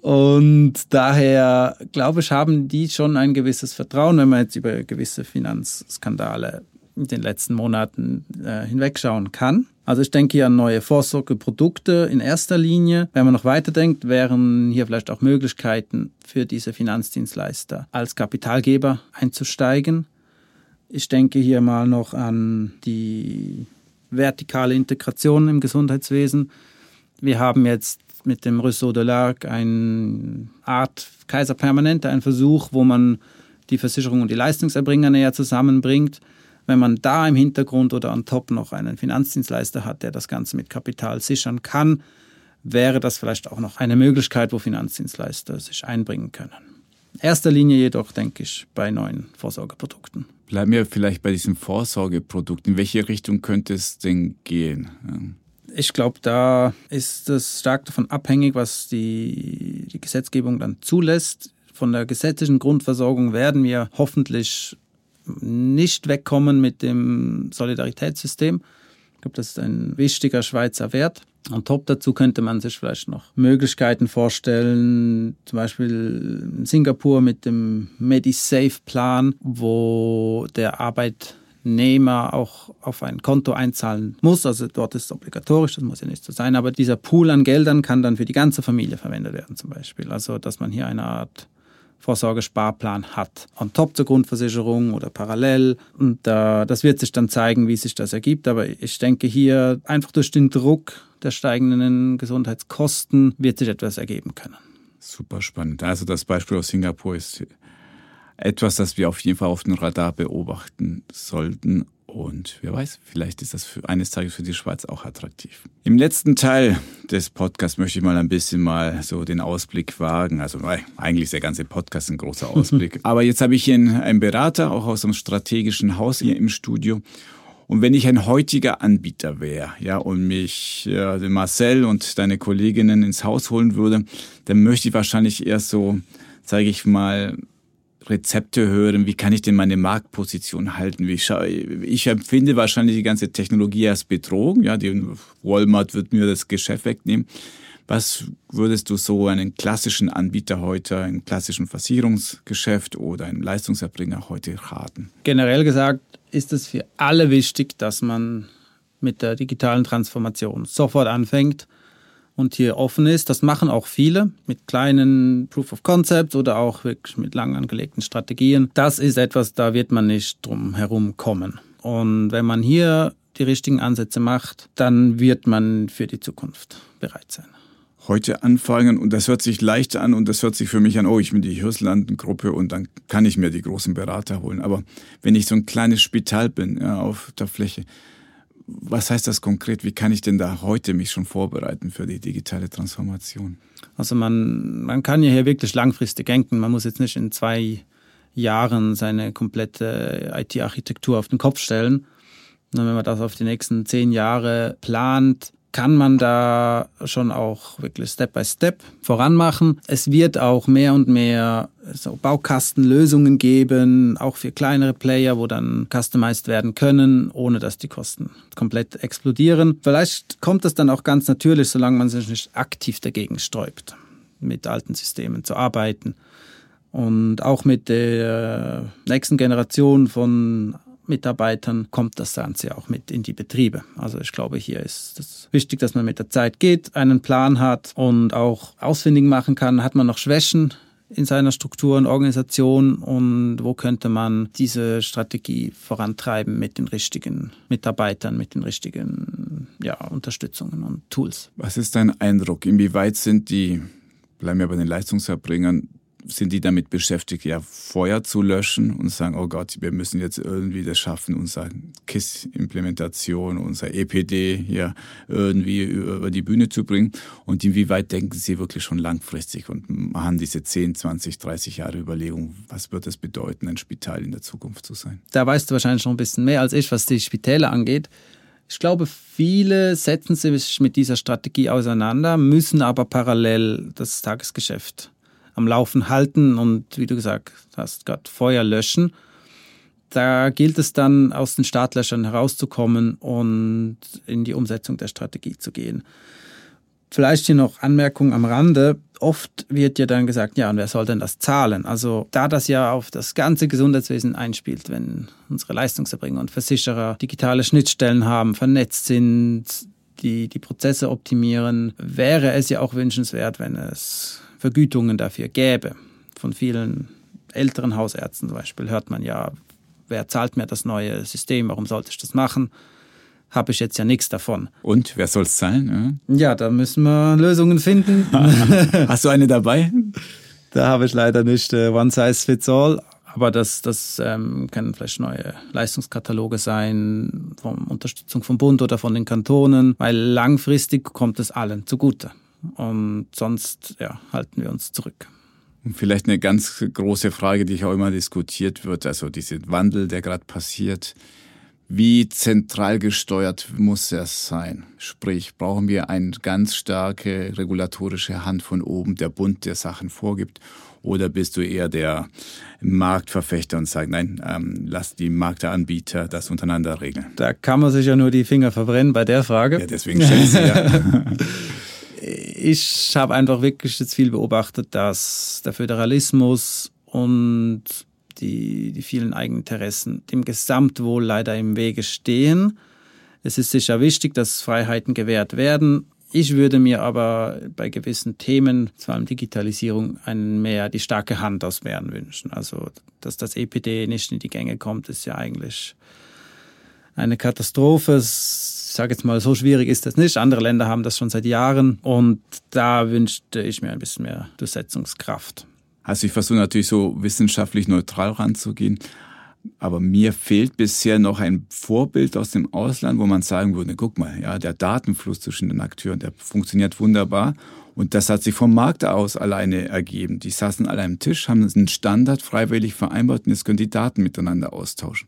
Und daher, glaube ich, haben die schon ein gewisses Vertrauen, wenn man jetzt über gewisse Finanzskandale in den letzten Monaten äh, hinwegschauen kann. Also ich denke hier an neue Vorsorgeprodukte in erster Linie. Wenn man noch weiterdenkt, wären hier vielleicht auch Möglichkeiten für diese Finanzdienstleister als Kapitalgeber einzusteigen. Ich denke hier mal noch an die vertikale Integration im Gesundheitswesen. Wir haben jetzt mit dem Rousseau de l'Arc eine Art Kaiser Permanente, einen Versuch, wo man die Versicherung und die Leistungserbringer näher zusammenbringt. Wenn man da im Hintergrund oder an top noch einen Finanzdienstleister hat, der das Ganze mit Kapital sichern kann, wäre das vielleicht auch noch eine Möglichkeit, wo Finanzdienstleister sich einbringen können. Erster Linie jedoch denke ich bei neuen Vorsorgeprodukten. Bleiben wir vielleicht bei diesem Vorsorgeprodukt. In welche Richtung könnte es denn gehen? Ich glaube, da ist es stark davon abhängig, was die, die Gesetzgebung dann zulässt. Von der gesetzlichen Grundversorgung werden wir hoffentlich nicht wegkommen mit dem Solidaritätssystem. Ich glaube, das ist ein wichtiger Schweizer Wert. Und top dazu könnte man sich vielleicht noch Möglichkeiten vorstellen, zum Beispiel in Singapur mit dem MediSafe-Plan, wo der Arbeitnehmer auch auf ein Konto einzahlen muss. Also dort ist es obligatorisch, das muss ja nicht so sein. Aber dieser Pool an Geldern kann dann für die ganze Familie verwendet werden zum Beispiel. Also dass man hier eine Art Vorsorgesparplan hat. On top zur Grundversicherung oder parallel. Und äh, das wird sich dann zeigen, wie sich das ergibt. Aber ich denke hier einfach durch den Druck der steigenden Gesundheitskosten wird sich etwas ergeben können. Super spannend. Also das Beispiel aus Singapur ist etwas, das wir auf jeden Fall auf dem Radar beobachten sollten. Und wer weiß, vielleicht ist das für eines Tages für die Schweiz auch attraktiv. Im letzten Teil des Podcasts möchte ich mal ein bisschen mal so den Ausblick wagen. Also eigentlich ist der ganze Podcast ein großer Ausblick. Aber jetzt habe ich hier einen Berater, auch aus einem strategischen Haus hier im Studio. Und wenn ich ein heutiger Anbieter wäre, ja, und mich ja, Marcel und deine Kolleginnen ins Haus holen würde, dann möchte ich wahrscheinlich erst so, sage ich mal, Rezepte hören, wie kann ich denn meine Marktposition halten? Wie ich empfinde wahrscheinlich die ganze Technologie als Bedrohung. Ja, die Walmart wird mir das Geschäft wegnehmen. Was würdest du so einen klassischen Anbieter heute, einen klassischen Versicherungsgeschäft oder einen Leistungserbringer heute raten? Generell gesagt ist es für alle wichtig, dass man mit der digitalen Transformation sofort anfängt und hier offen ist. Das machen auch viele mit kleinen Proof of Concepts oder auch wirklich mit lang angelegten Strategien. Das ist etwas, da wird man nicht drum herum kommen. Und wenn man hier die richtigen Ansätze macht, dann wird man für die Zukunft bereit sein heute anfangen und das hört sich leicht an und das hört sich für mich an, oh, ich bin die Hirslanden-Gruppe und dann kann ich mir die großen Berater holen. Aber wenn ich so ein kleines Spital bin ja, auf der Fläche, was heißt das konkret? Wie kann ich denn da heute mich schon vorbereiten für die digitale Transformation? Also man, man kann ja hier wirklich langfristig denken. Man muss jetzt nicht in zwei Jahren seine komplette IT-Architektur auf den Kopf stellen. Wenn man das auf die nächsten zehn Jahre plant, kann man da schon auch wirklich Step by Step voranmachen. Es wird auch mehr und mehr so Baukastenlösungen geben, auch für kleinere Player, wo dann customized werden können, ohne dass die Kosten komplett explodieren. Vielleicht kommt das dann auch ganz natürlich, solange man sich nicht aktiv dagegen sträubt, mit alten Systemen zu arbeiten. Und auch mit der nächsten Generation von Mitarbeitern kommt das Ganze auch mit in die Betriebe. Also ich glaube, hier ist es wichtig, dass man mit der Zeit geht, einen Plan hat und auch ausfindig machen kann, hat man noch Schwächen in seiner Struktur und Organisation und wo könnte man diese Strategie vorantreiben mit den richtigen Mitarbeitern, mit den richtigen ja, Unterstützungen und Tools. Was ist dein Eindruck? Inwieweit sind die, bleiben wir bei den Leistungserbringern, sind die damit beschäftigt, ja, Feuer zu löschen und sagen, oh Gott, wir müssen jetzt irgendwie das schaffen, unsere KISS-Implementation, unser EPD hier irgendwie über die Bühne zu bringen. Und inwieweit denken sie wirklich schon langfristig und machen diese 10, 20, 30 Jahre Überlegung, was wird es bedeuten, ein Spital in der Zukunft zu sein? Da weißt du wahrscheinlich schon ein bisschen mehr als ich, was die Spitäler angeht. Ich glaube, viele setzen sich mit dieser Strategie auseinander, müssen aber parallel das Tagesgeschäft am Laufen halten und wie du gesagt hast, gerade Feuer löschen. Da gilt es dann, aus den Startlöchern herauszukommen und in die Umsetzung der Strategie zu gehen. Vielleicht hier noch Anmerkung am Rande. Oft wird ja dann gesagt, ja, und wer soll denn das zahlen? Also da das ja auf das ganze Gesundheitswesen einspielt, wenn unsere Leistungserbringer und Versicherer digitale Schnittstellen haben, vernetzt sind, die die Prozesse optimieren, wäre es ja auch wünschenswert, wenn es Vergütungen dafür gäbe. Von vielen älteren Hausärzten zum Beispiel hört man ja, wer zahlt mir das neue System, warum sollte ich das machen? Habe ich jetzt ja nichts davon. Und wer soll es zahlen? Ja? ja, da müssen wir Lösungen finden. Hast du eine dabei? Da habe ich leider nicht äh, One Size Fits All. Aber das, das ähm, können vielleicht neue Leistungskataloge sein, von Unterstützung vom Bund oder von den Kantonen, weil langfristig kommt es allen zugute. Und sonst ja, halten wir uns zurück. Und vielleicht eine ganz große Frage, die auch immer diskutiert wird, also dieser Wandel, der gerade passiert. Wie zentral gesteuert muss er sein? Sprich, brauchen wir eine ganz starke regulatorische Hand von oben, der Bund, der Sachen vorgibt? Oder bist du eher der Marktverfechter und sagst, nein, ähm, lass die Marktanbieter das untereinander regeln? Da kann man sich ja nur die Finger verbrennen bei der Frage. Ja, deswegen stelle sie ja. ich habe einfach wirklich jetzt viel beobachtet, dass der Föderalismus und die, die vielen Eigeninteressen dem Gesamtwohl leider im Wege stehen. Es ist sicher wichtig, dass Freiheiten gewährt werden Ich würde mir aber bei gewissen Themen, vor allem Digitalisierung, einen mehr die starke Hand aus Bern wünschen. Also, dass das EPD nicht in die Gänge kommt, ist ja eigentlich eine Katastrophe. Ich sage jetzt mal, so schwierig ist das nicht. Andere Länder haben das schon seit Jahren und da wünschte ich mir ein bisschen mehr Durchsetzungskraft. Also ich versuche natürlich so wissenschaftlich neutral ranzugehen. Aber mir fehlt bisher noch ein Vorbild aus dem Ausland, wo man sagen würde, guck mal, ja, der Datenfluss zwischen den Akteuren, der funktioniert wunderbar. Und das hat sich vom Markt aus alleine ergeben. Die saßen alle am Tisch, haben einen Standard freiwillig vereinbart und jetzt können die Daten miteinander austauschen.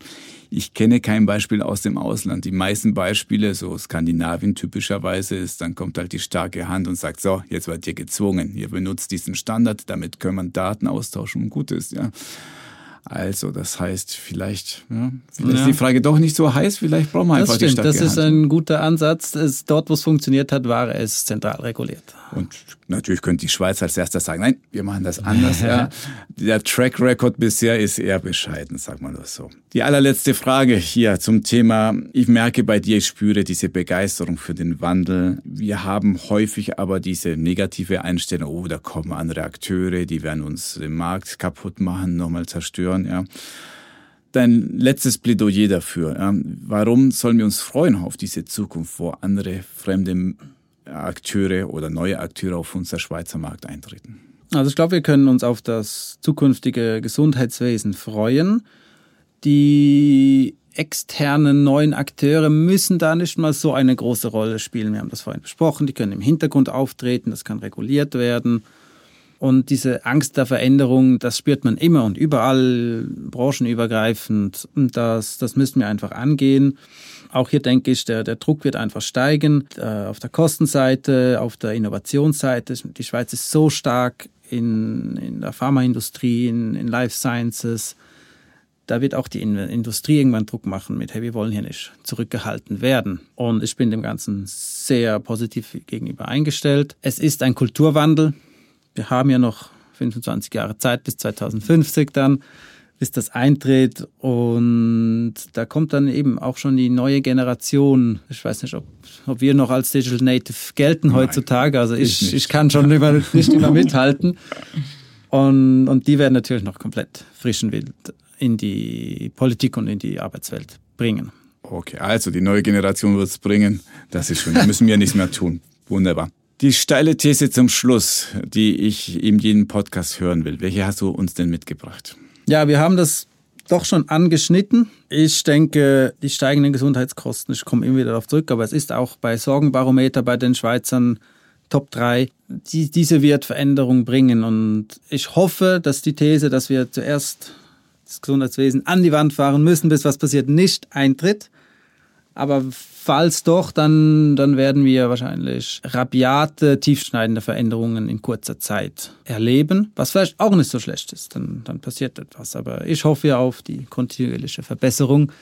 Ich kenne kein Beispiel aus dem Ausland. Die meisten Beispiele, so Skandinavien typischerweise, ist, dann kommt halt die starke Hand und sagt, so, jetzt wird ihr gezwungen, ihr benutzt diesen Standard, damit können wir Daten austauschen und gut ist, ja. Also, das heißt, vielleicht, ja, vielleicht ja. ist die Frage doch nicht so heiß, vielleicht brauchen wir einfach das stimmt, die starke Das ist ein guter Ansatz. Es, dort, wo es funktioniert hat, war es zentral reguliert. Und natürlich könnte die Schweiz als erster sagen, nein, wir machen das anders. ja. Der Track Record bisher ist eher bescheiden, sag mal das so. Die allerletzte Frage hier zum Thema. Ich merke bei dir, ich spüre diese Begeisterung für den Wandel. Wir haben häufig aber diese negative Einstellung, oh, da kommen andere Akteure, die werden uns den Markt kaputt machen, nochmal zerstören. Ja dein letztes Plädoyer dafür. Ja. Warum sollen wir uns freuen auf diese Zukunft, wo andere fremde Akteure oder neue Akteure auf unser Schweizer Markt eintreten? Also ich glaube, wir können uns auf das zukünftige Gesundheitswesen freuen. Die externen neuen Akteure müssen da nicht mal so eine große Rolle spielen. Wir haben das vorhin besprochen. Die können im Hintergrund auftreten, das kann reguliert werden. Und diese Angst der Veränderung, das spürt man immer und überall, branchenübergreifend. Und das, das müssen wir einfach angehen. Auch hier denke ich, der, der Druck wird einfach steigen. Äh, auf der Kostenseite, auf der Innovationsseite. Die Schweiz ist so stark in, in der Pharmaindustrie, in, in Life Sciences. Da wird auch die Industrie irgendwann Druck machen mit, hey, wir wollen hier nicht zurückgehalten werden. Und ich bin dem Ganzen sehr positiv gegenüber eingestellt. Es ist ein Kulturwandel. Wir haben ja noch 25 Jahre Zeit bis 2050 dann bis das eintritt. Und da kommt dann eben auch schon die neue Generation. Ich weiß nicht, ob, ob wir noch als Digital Native gelten Nein, heutzutage. Also ich, ich kann schon immer, nicht immer mithalten. Und, und die werden natürlich noch komplett frischen Wind in die Politik und in die Arbeitswelt bringen. Okay, also die neue Generation wird es bringen. Das ist schon, da müssen wir nichts mehr tun. Wunderbar. Die steile These zum Schluss, die ich in jedem Podcast hören will. Welche hast du uns denn mitgebracht? Ja, wir haben das doch schon angeschnitten. Ich denke, die steigenden Gesundheitskosten, ich komme immer wieder darauf zurück, aber es ist auch bei Sorgenbarometer bei den Schweizern Top 3, die, diese wird Veränderung bringen. Und ich hoffe, dass die These, dass wir zuerst das Gesundheitswesen an die Wand fahren müssen, bis was passiert, nicht eintritt. Aber falls doch, dann, dann werden wir wahrscheinlich rabiate, tiefschneidende Veränderungen in kurzer Zeit erleben, was vielleicht auch nicht so schlecht ist. Dann, dann passiert etwas. Aber ich hoffe auf die kontinuierliche Verbesserung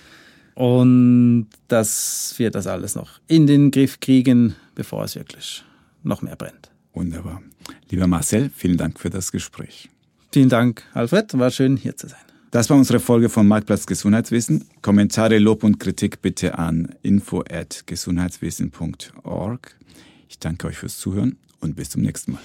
und dass wir das alles noch in den Griff kriegen, bevor es wirklich noch mehr brennt. Wunderbar. Lieber Marcel, vielen Dank für das Gespräch. Vielen Dank, Alfred. War schön, hier zu sein. Das war unsere Folge von Marktplatz Gesundheitswesen. Kommentare, Lob und Kritik bitte an info@gesundheitswesen.org. Ich danke euch fürs Zuhören und bis zum nächsten Mal.